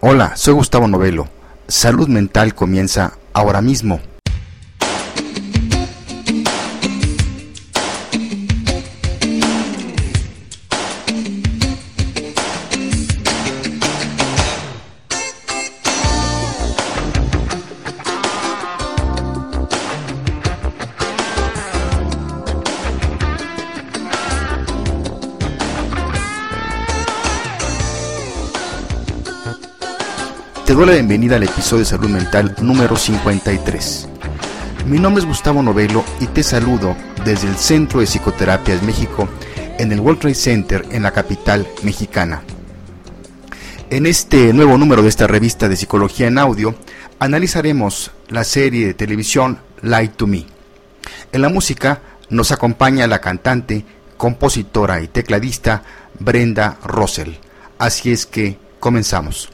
Hola, soy Gustavo Novelo. Salud Mental comienza ahora mismo. Doy la bienvenida al episodio de Salud Mental número 53. Mi nombre es Gustavo Novelo y te saludo desde el Centro de Psicoterapias México en el World Trade Center en la capital mexicana. En este nuevo número de esta revista de psicología en audio, analizaremos la serie de televisión Light to Me. En la música nos acompaña la cantante, compositora y tecladista Brenda Russell. Así es que comenzamos.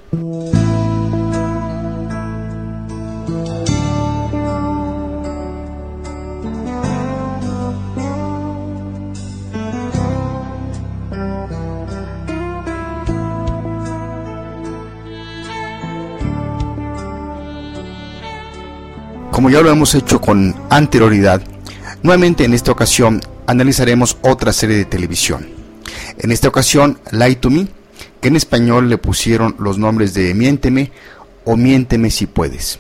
Como ya lo hemos hecho con anterioridad, nuevamente en esta ocasión analizaremos otra serie de televisión. En esta ocasión, Lie to Me, que en español le pusieron los nombres de Miénteme o Miénteme si puedes.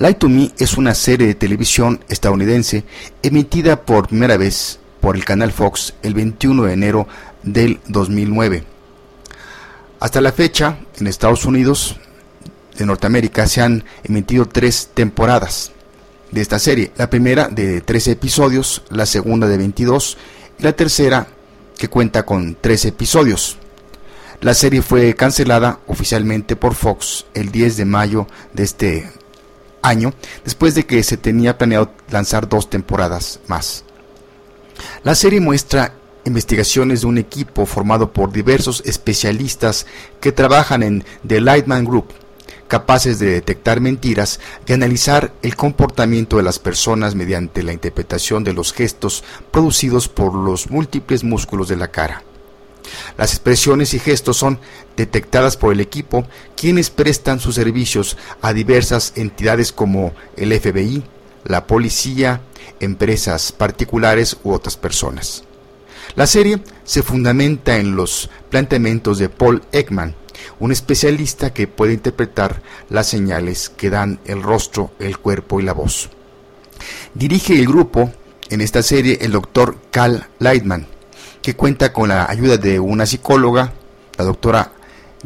Lie to Me es una serie de televisión estadounidense emitida por primera vez por el canal Fox el 21 de enero del 2009. Hasta la fecha, en Estados Unidos, de Norteamérica se han emitido tres temporadas de esta serie. La primera de 13 episodios, la segunda de 22 y la tercera que cuenta con 13 episodios. La serie fue cancelada oficialmente por Fox el 10 de mayo de este año, después de que se tenía planeado lanzar dos temporadas más. La serie muestra investigaciones de un equipo formado por diversos especialistas que trabajan en The Lightman Group, capaces de detectar mentiras y analizar el comportamiento de las personas mediante la interpretación de los gestos producidos por los múltiples músculos de la cara. Las expresiones y gestos son detectadas por el equipo, quienes prestan sus servicios a diversas entidades como el FBI, la policía, empresas particulares u otras personas. La serie se fundamenta en los planteamientos de Paul Ekman, un especialista que puede interpretar las señales que dan el rostro, el cuerpo y la voz. Dirige el grupo en esta serie el doctor Cal Lightman, que cuenta con la ayuda de una psicóloga, la doctora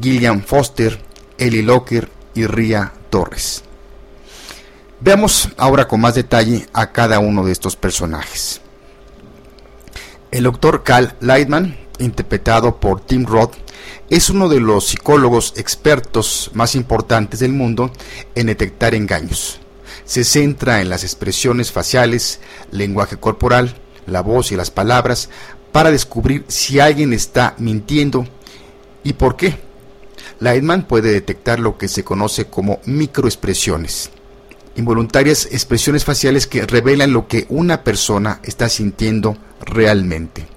Gillian Foster, Ellie Locker y Ria Torres. Veamos ahora con más detalle a cada uno de estos personajes. El doctor Cal Lightman, interpretado por Tim Roth, es uno de los psicólogos expertos más importantes del mundo en detectar engaños. Se centra en las expresiones faciales, lenguaje corporal, la voz y las palabras para descubrir si alguien está mintiendo y por qué. Lightman puede detectar lo que se conoce como microexpresiones, involuntarias expresiones faciales que revelan lo que una persona está sintiendo realmente.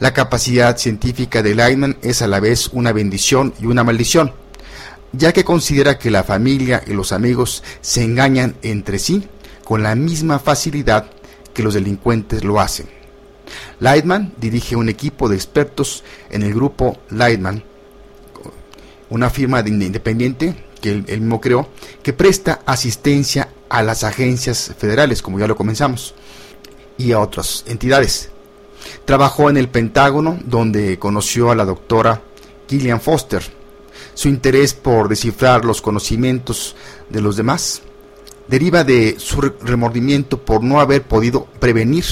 La capacidad científica de Lightman es a la vez una bendición y una maldición, ya que considera que la familia y los amigos se engañan entre sí con la misma facilidad que los delincuentes lo hacen. Lightman dirige un equipo de expertos en el grupo Lightman, una firma independiente que él, mismo creó, que presta asistencia a las agencias federales, como ya lo comenzamos, y a otras entidades. Trabajó en el Pentágono, donde conoció a la doctora Gillian Foster. Su interés por descifrar los conocimientos de los demás deriva de su remordimiento por no haber podido prevenir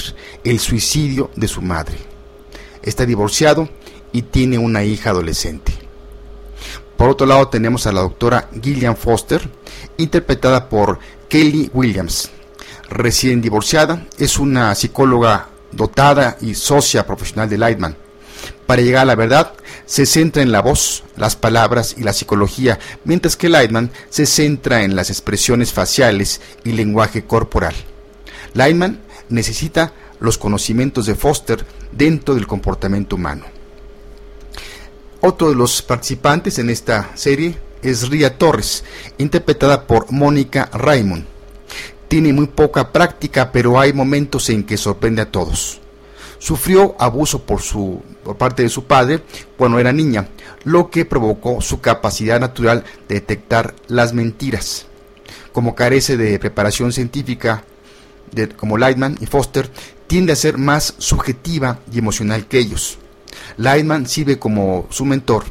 el suicidio de su madre. Está divorciado y tiene una hija adolescente. Por otro lado tenemos a la doctora Gillian Foster, interpretada por Kelly Williams. Recién divorciada, es una psicóloga dotada y socia profesional de Lightman. Para llegar a la verdad, se centra en la voz, las palabras y la psicología, mientras que Lightman se centra en las expresiones faciales y lenguaje corporal. Lightman necesita los conocimientos de Foster dentro del comportamiento humano. Otro de los participantes en esta serie es Ria Torres, interpretada por Mónica Raymond. Tiene muy poca práctica, pero hay momentos en que sorprende a todos. Sufrió abuso por, su, por parte de su padre cuando era niña, lo que provocó su capacidad natural de detectar las mentiras. Como carece de preparación científica como Lightman y Foster, tiende a ser más subjetiva y emocional que ellos. Lightman sirve como su mentor.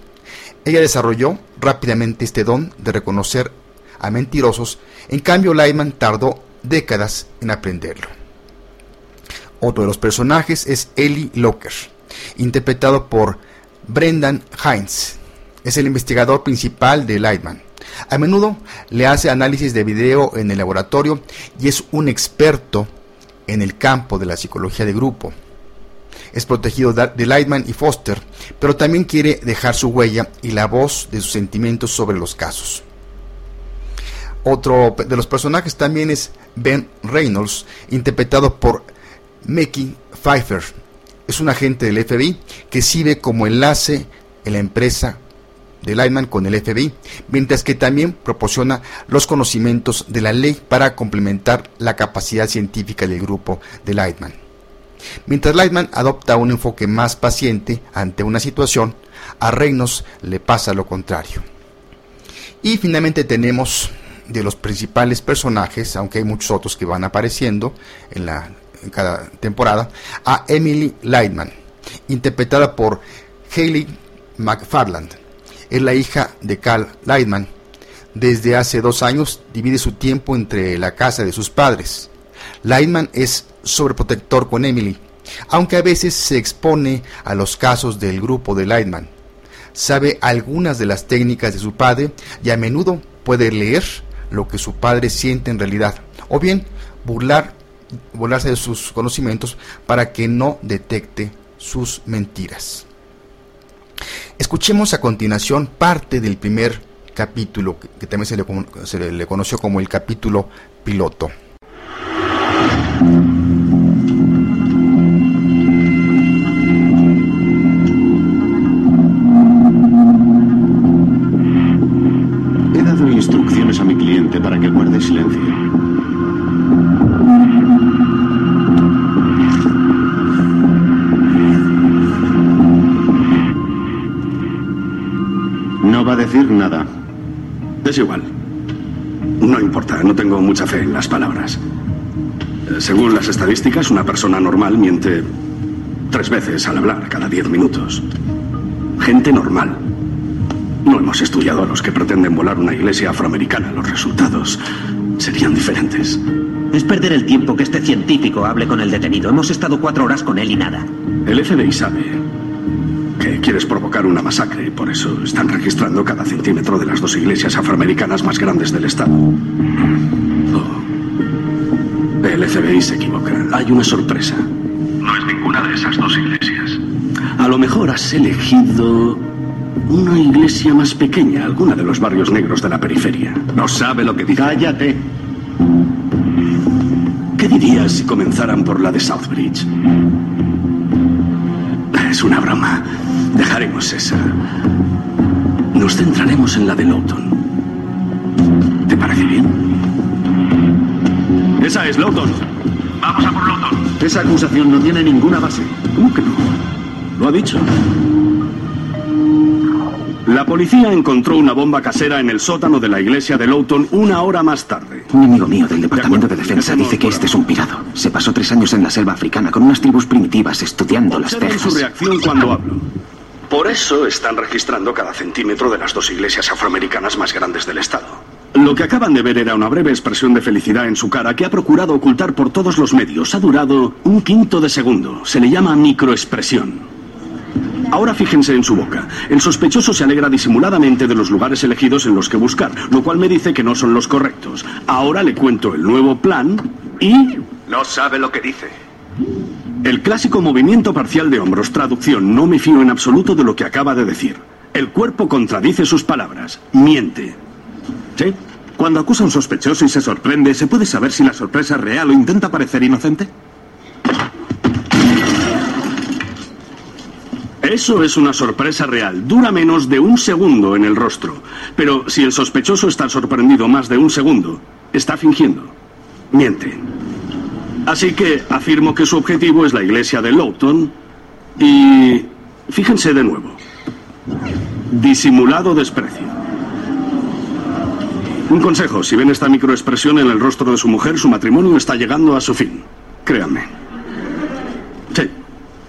Ella desarrolló rápidamente este don de reconocer a mentirosos, en cambio Lightman tardó décadas en aprenderlo. Otro de los personajes es Ellie Locker, interpretado por Brendan Hines. Es el investigador principal de Lightman. A menudo le hace análisis de video en el laboratorio y es un experto en el campo de la psicología de grupo. Es protegido de Lightman y Foster, pero también quiere dejar su huella y la voz de sus sentimientos sobre los casos. Otro de los personajes también es Ben Reynolds, interpretado por Mickey Pfeiffer. Es un agente del FBI que sirve como enlace en la empresa de Lightman con el FBI, mientras que también proporciona los conocimientos de la ley para complementar la capacidad científica del grupo de Lightman. Mientras Lightman adopta un enfoque más paciente ante una situación, a Reynolds le pasa lo contrario. Y finalmente tenemos de los principales personajes, aunque hay muchos otros que van apareciendo en, la, cada temporada, a Emily Lightman, interpretada por Hayley McFarland es la hija de Carl Lightman. Desde hace dos años divide su tiempo entre la casa de sus padres. Lightman es sobreprotector con Emily, aunque a veces se expone a los casos del grupo de Lightman. Sabe algunas de las técnicas de su padre y a menudo puede leer lo que su padre siente en realidad, o bien burlar, burlarse de sus conocimientos para que no detecte sus mentiras. Escuchemos a continuación parte del primer capítulo, que, también se le, se le conoció como el capítulo piloto. En las palabras. Eh, según las estadísticas, una persona normal miente tres veces al hablar, cada diez minutos. Gente normal. No hemos estudiado a los que pretenden volar una iglesia afroamericana. Los resultados serían diferentes. Es perder el tiempo que este científico hable con el detenido. Hemos estado cuatro horas con él y nada. El FBI sabe quieres provocar una masacre y por eso están registrando cada centímetro de las dos iglesias afroamericanas más grandes del estado. El FBI se equivoca. Hay una sorpresa. No es ninguna de esas dos iglesias. A lo mejor has elegido una iglesia más pequeña, alguna de los barrios negros de la periferia. No sabe lo que dice. Cállate. ¿Qué dirías si comenzaran por la de Southbridge? Es una broma. Dejaremos esa. Nos centraremos en la de Lawton. ¿Te parece bien? Esa es Lawton. Vamos a por Lawton. Esa acusación no tiene ninguna base. ¿Cómo que no? Lo ha dicho. La policía encontró una bomba casera en el sótano de la iglesia de Lowton una hora más tarde. Un amigo mío del Departamento de, Defensa dice que este es un pirado. Se pasó tres años en la selva africana con unas tribus primitivas estudiando las tejas. su reacción cuando hablo. Por eso están registrando cada centímetro de las dos iglesias afroamericanas más grandes del estado. Lo que acaban de ver era una breve expresión de felicidad en su cara que ha procurado ocultar por todos los medios. Ha durado un quinto de segundo. Se le llama microexpresión. Ahora fíjense en su boca. El sospechoso se alegra disimuladamente de los lugares elegidos en los que buscar, lo cual me dice que no son los correctos. Ahora le cuento el nuevo plan y... No sabe lo que dice. El clásico movimiento parcial de hombros, traducción, no me fío en absoluto de lo que acaba de decir. El cuerpo contradice sus palabras, miente. ¿Sí? Cuando acusa a un sospechoso y se sorprende, ¿se puede saber si la sorpresa es real o intenta parecer inocente? Eso es una sorpresa real. Dura menos de un segundo en el rostro. Pero si el sospechoso está sorprendido más de un segundo, está fingiendo. Miente. Así que afirmo que su objetivo es la iglesia de Lowton y... Fíjense de nuevo. Disimulado desprecio. Un consejo, si ven esta microexpresión en el rostro de su mujer, su matrimonio está llegando a su fin. Créanme. Sí.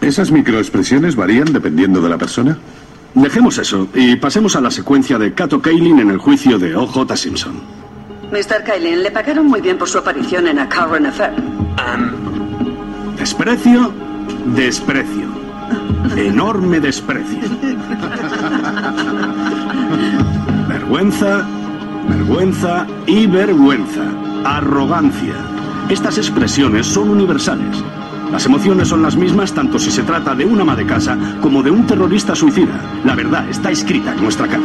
¿Esas microexpresiones varían dependiendo de la persona? Dejemos eso y pasemos a la secuencia de Cato Kaelin en el juicio de O.J. Simpson. Mr. Kaelin, le pagaron muy bien por su aparición en A Current Affair. Desprecio, desprecio. Enorme desprecio. Vergüenza, vergüenza y vergüenza. Arrogancia. Estas expresiones son universales. Las emociones son las mismas tanto si se trata de un ama de casa como de un terrorista suicida. La verdad está escrita en nuestra cara.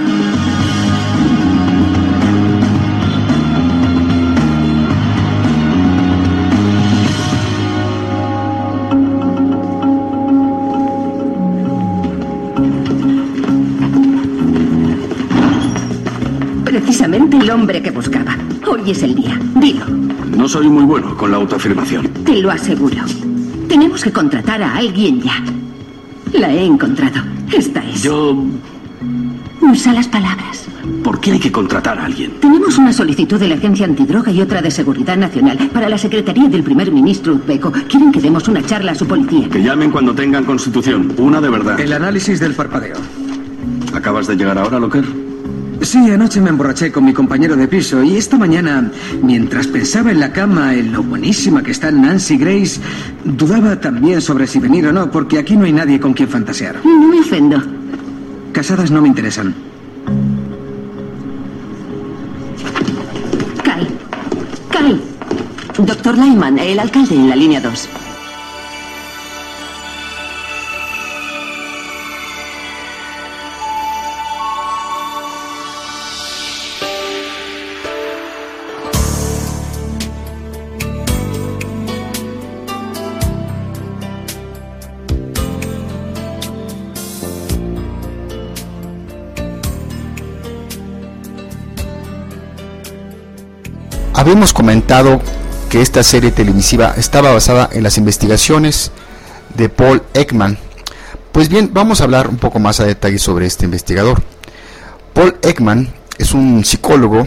Precisamente el hombre que buscaba. Hoy es el día. Dilo. No soy muy bueno con la autoafirmación. Te lo aseguro. Tenemos que contratar a alguien ya. La he encontrado. Esta es. Yo... Usa las palabras. ¿Por qué hay que contratar a alguien? Tenemos una solicitud de la Agencia Antidroga y otra de Seguridad Nacional para la Secretaría del Primer Ministro Uzbeko. Quieren que demos una charla a su policía. Que llamen cuando tengan constitución. Una de verdad. El análisis del parpadeo. ¿Acabas de llegar ahora, Locker? Sí, anoche me emborraché con mi compañero de piso y esta mañana, mientras pensaba en la cama en lo buenísima que está Nancy Grace, dudaba también sobre si venir o no, porque aquí no hay nadie con quien fantasear. No me ofendo. Casadas no me interesan. Cal. Cal. Doctor Lyman, el alcalde en la línea 2. Habíamos comentado que esta serie televisiva estaba basada en las investigaciones de Paul Ekman. Pues bien, vamos a hablar un poco más a detalle sobre este investigador. Paul Ekman es un psicólogo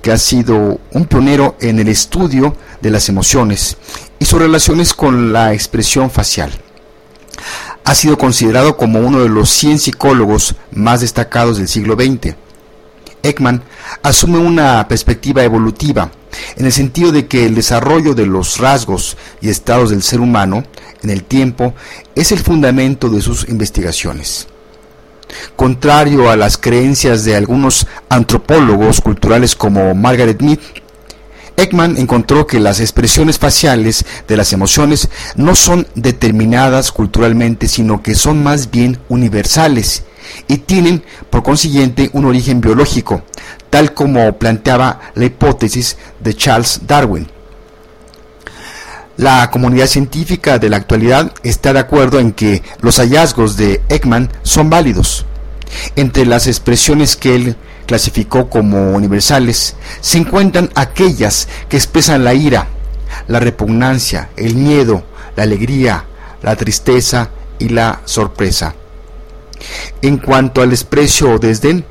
que ha sido un pionero en el estudio de las emociones y sus relaciones con la expresión facial. Ha sido considerado como uno de los 100 psicólogos más destacados del siglo XX. Ekman asume una perspectiva evolutiva, en el sentido de que el desarrollo de los rasgos y estados del ser humano en el tiempo es el fundamento de sus investigaciones. Contrario a las creencias de algunos antropólogos culturales como Margaret Mead, Ekman encontró que las expresiones faciales de las emociones no son determinadas culturalmente, sino que son más bien universales y tienen, por consiguiente, un origen biológico, tal como planteaba la hipótesis de Charles Darwin. La comunidad científica de la actualidad está de acuerdo en que los hallazgos de Ekman son válidos. Entre las expresiones que él clasificó como universales se encuentran aquellas que expresan la ira, la repugnancia, el miedo, la alegría, la tristeza y la sorpresa. En cuanto al desprecio o desdén,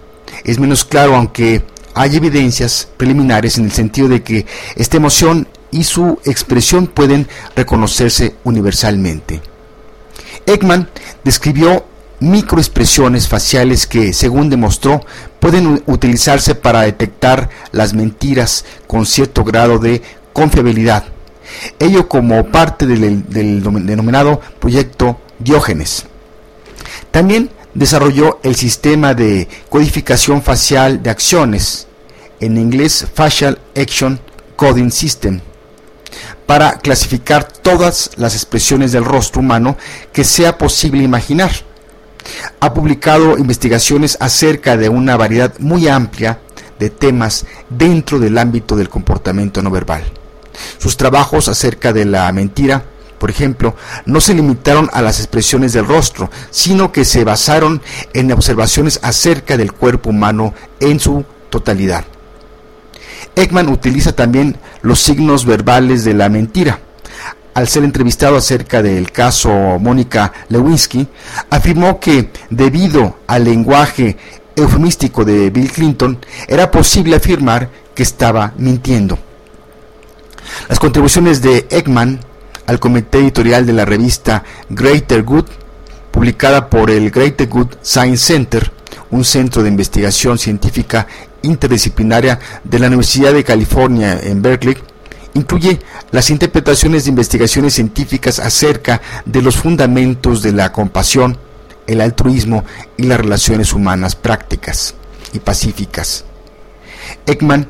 es menos claro aunque hay evidencias preliminares en el sentido de que esta emoción y su expresión pueden reconocerse universalmente. Ekman describió microexpresiones faciales que, según demostró, pueden utilizarse para detectar las mentiras con cierto grado de confiabilidad. Ello como parte del, del denominado proyecto Diógenes. También desarrolló el sistema de codificación facial de acciones, en inglés Facial Action Coding System, para clasificar todas las expresiones del rostro humano que sea posible imaginar. Ha publicado investigaciones acerca de una variedad muy amplia de temas dentro del ámbito del comportamiento no verbal. Sus trabajos acerca de la mentira por ejemplo, no se limitaron a las expresiones del rostro, sino que se basaron en observaciones acerca del cuerpo humano en su totalidad. Ekman utiliza también los signos verbales de la mentira. Al ser entrevistado acerca del caso Mónica Lewinsky, afirmó que debido al lenguaje eufemístico de Bill Clinton, era posible afirmar que estaba mintiendo. Las contribuciones de Ekman al comité editorial de la revista Greater Good, publicada por el Greater Good Science Center, un centro de investigación científica interdisciplinaria de la Universidad de California en Berkeley, incluye las interpretaciones de investigaciones científicas acerca de los fundamentos de la compasión, el altruismo y las relaciones humanas prácticas y pacíficas. Ekman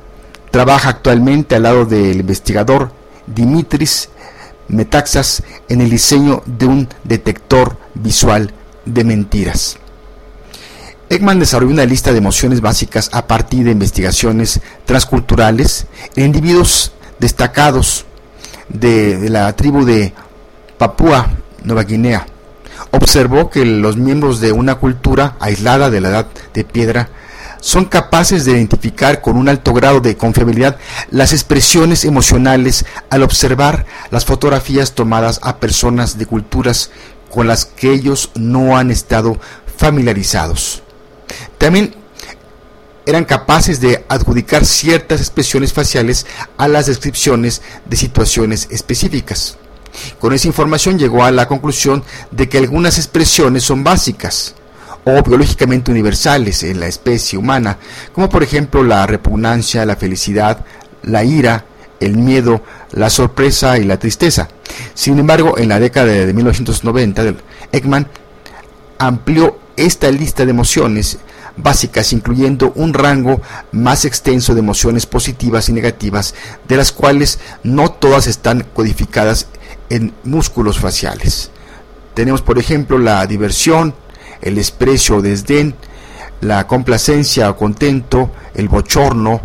trabaja actualmente al lado del investigador Dimitris Metaxas en el diseño de un detector visual de mentiras. Ekman desarrolló una lista de emociones básicas a partir de investigaciones transculturales en individuos destacados de, la tribu de Papúa Nueva Guinea. Observó que los miembros de una cultura aislada de la edad de piedra son capaces de identificar con un alto grado de confiabilidad las expresiones emocionales al observar las fotografías tomadas a personas de culturas con las que ellos no han estado familiarizados. También eran capaces de adjudicar ciertas expresiones faciales a las descripciones de situaciones específicas. Con esa información llegó a la conclusión de que algunas expresiones son básicas o biológicamente universales en la especie humana, como por ejemplo la repugnancia, la felicidad, la ira, el miedo, la sorpresa y la tristeza. Sin embargo, en la década de 1990, Ekman amplió esta lista de emociones básicas, incluyendo un rango más extenso de emociones positivas y negativas, de las cuales no todas están codificadas en músculos faciales. Tenemos, por ejemplo, la diversión, el desprecio o desdén, la complacencia o contento, el bochorno,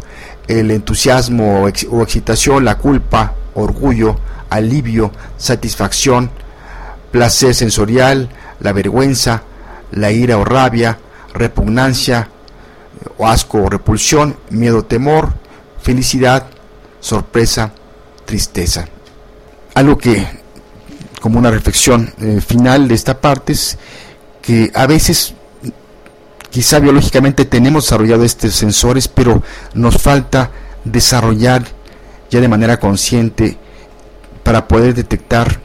el entusiasmo o excitación, la culpa, orgullo, alivio, satisfacción, placer sensorial, la vergüenza, la ira o rabia, repugnancia o asco o repulsión, miedo, temor, felicidad, sorpresa, tristeza. Algo que, como una reflexión eh, final de esta parte, es que a veces quizá biológicamente tenemos desarrollado estos sensores, pero nos falta desarrollar ya de manera consciente para poder detectar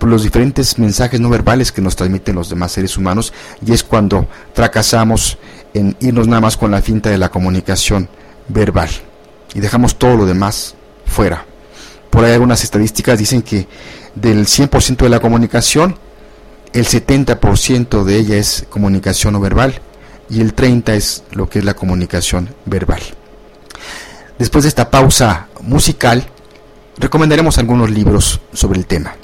los diferentes mensajes no verbales que nos transmiten los demás seres humanos y es cuando fracasamos en irnos nada más con la finta de la comunicación verbal y dejamos todo lo demás fuera. Por ahí algunas estadísticas dicen que del 100% de la comunicación, el 70% de ella es comunicación no verbal y el 30% es lo que es la comunicación verbal. Después de esta pausa musical, recomendaremos algunos libros sobre el tema.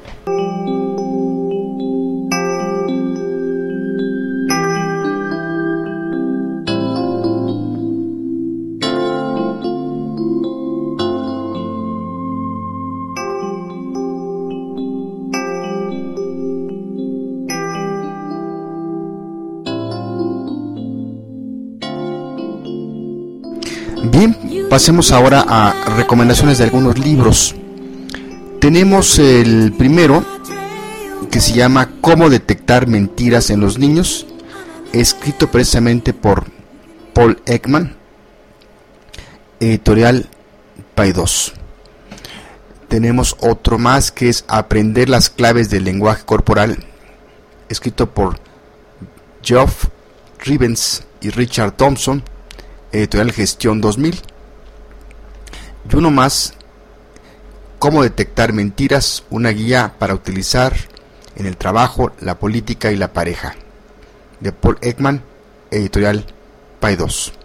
Pasemos ahora a recomendaciones de algunos libros. Tenemos el primero que se llama Cómo detectar mentiras en los niños, escrito precisamente por Paul Ekman, editorial Paidos. Tenemos otro más que es Aprender las claves del lenguaje corporal, escrito por Geoff Rivens y Richard Thompson, editorial Gestión 2000 y uno más, cómo detectar mentiras, una guía para utilizar en el trabajo, la política y la pareja, de Paul Ekman, editorial Paidos.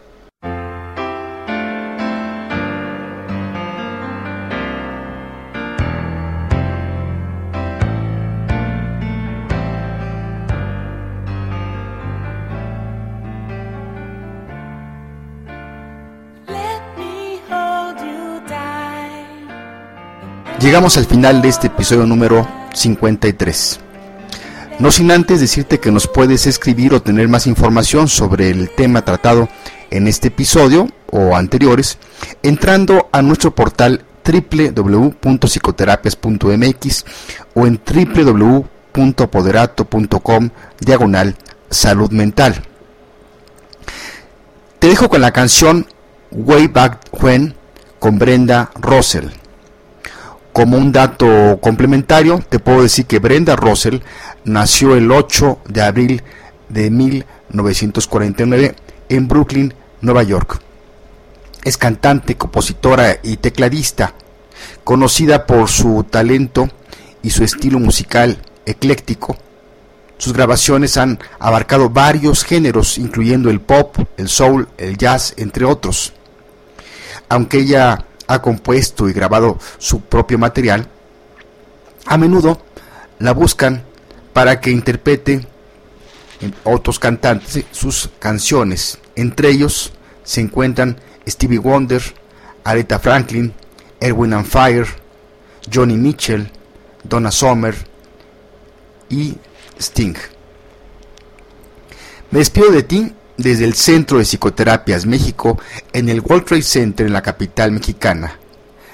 Llegamos al final de este episodio número 53. No sin antes decirte que nos puedes escribir o tener más información sobre el tema tratado en este episodio o anteriores entrando a nuestro portal www.psicoterapias.mx o en www.poderato.com diagonal salud mental. Te dejo con la canción Way Back When con Brenda Russell. Como un dato complementario, te puedo decir que Brenda Russell nació el 8 de abril de 1949 en Brooklyn, Nueva York. Es cantante, compositora y tecladista, conocida por su talento y su estilo musical ecléctico. Sus grabaciones han abarcado varios géneros, incluyendo el pop, el soul, el jazz, entre otros. Aunque ella ha compuesto y grabado su propio material, a menudo la buscan para que interprete otros cantantes sus canciones. Entre ellos se encuentran Stevie Wonder, Aretha Franklin, Erwin and Fire, Johnny Mitchell, Donna Summer y Sting. Me despido de ti desde el Centro de Psicoterapias México en el World Trade Center en la capital mexicana.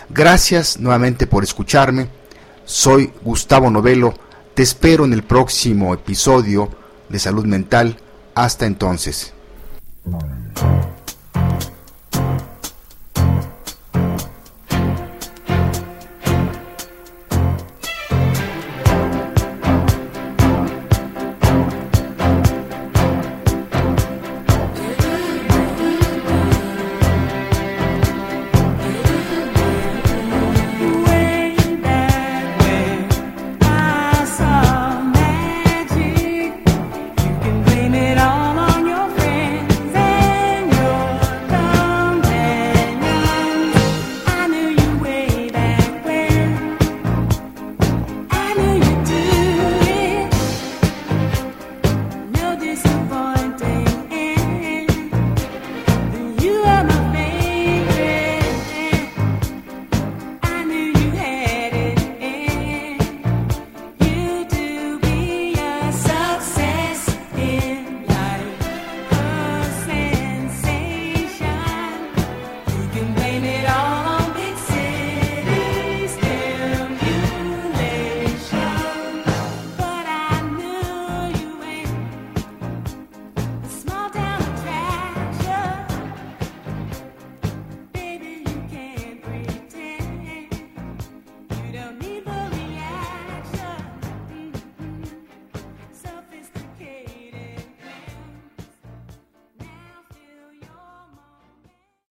Gracias nuevamente por escucharme. Soy Gustavo Novelo. Te espero en el próximo episodio de Salud Mental. Hasta entonces.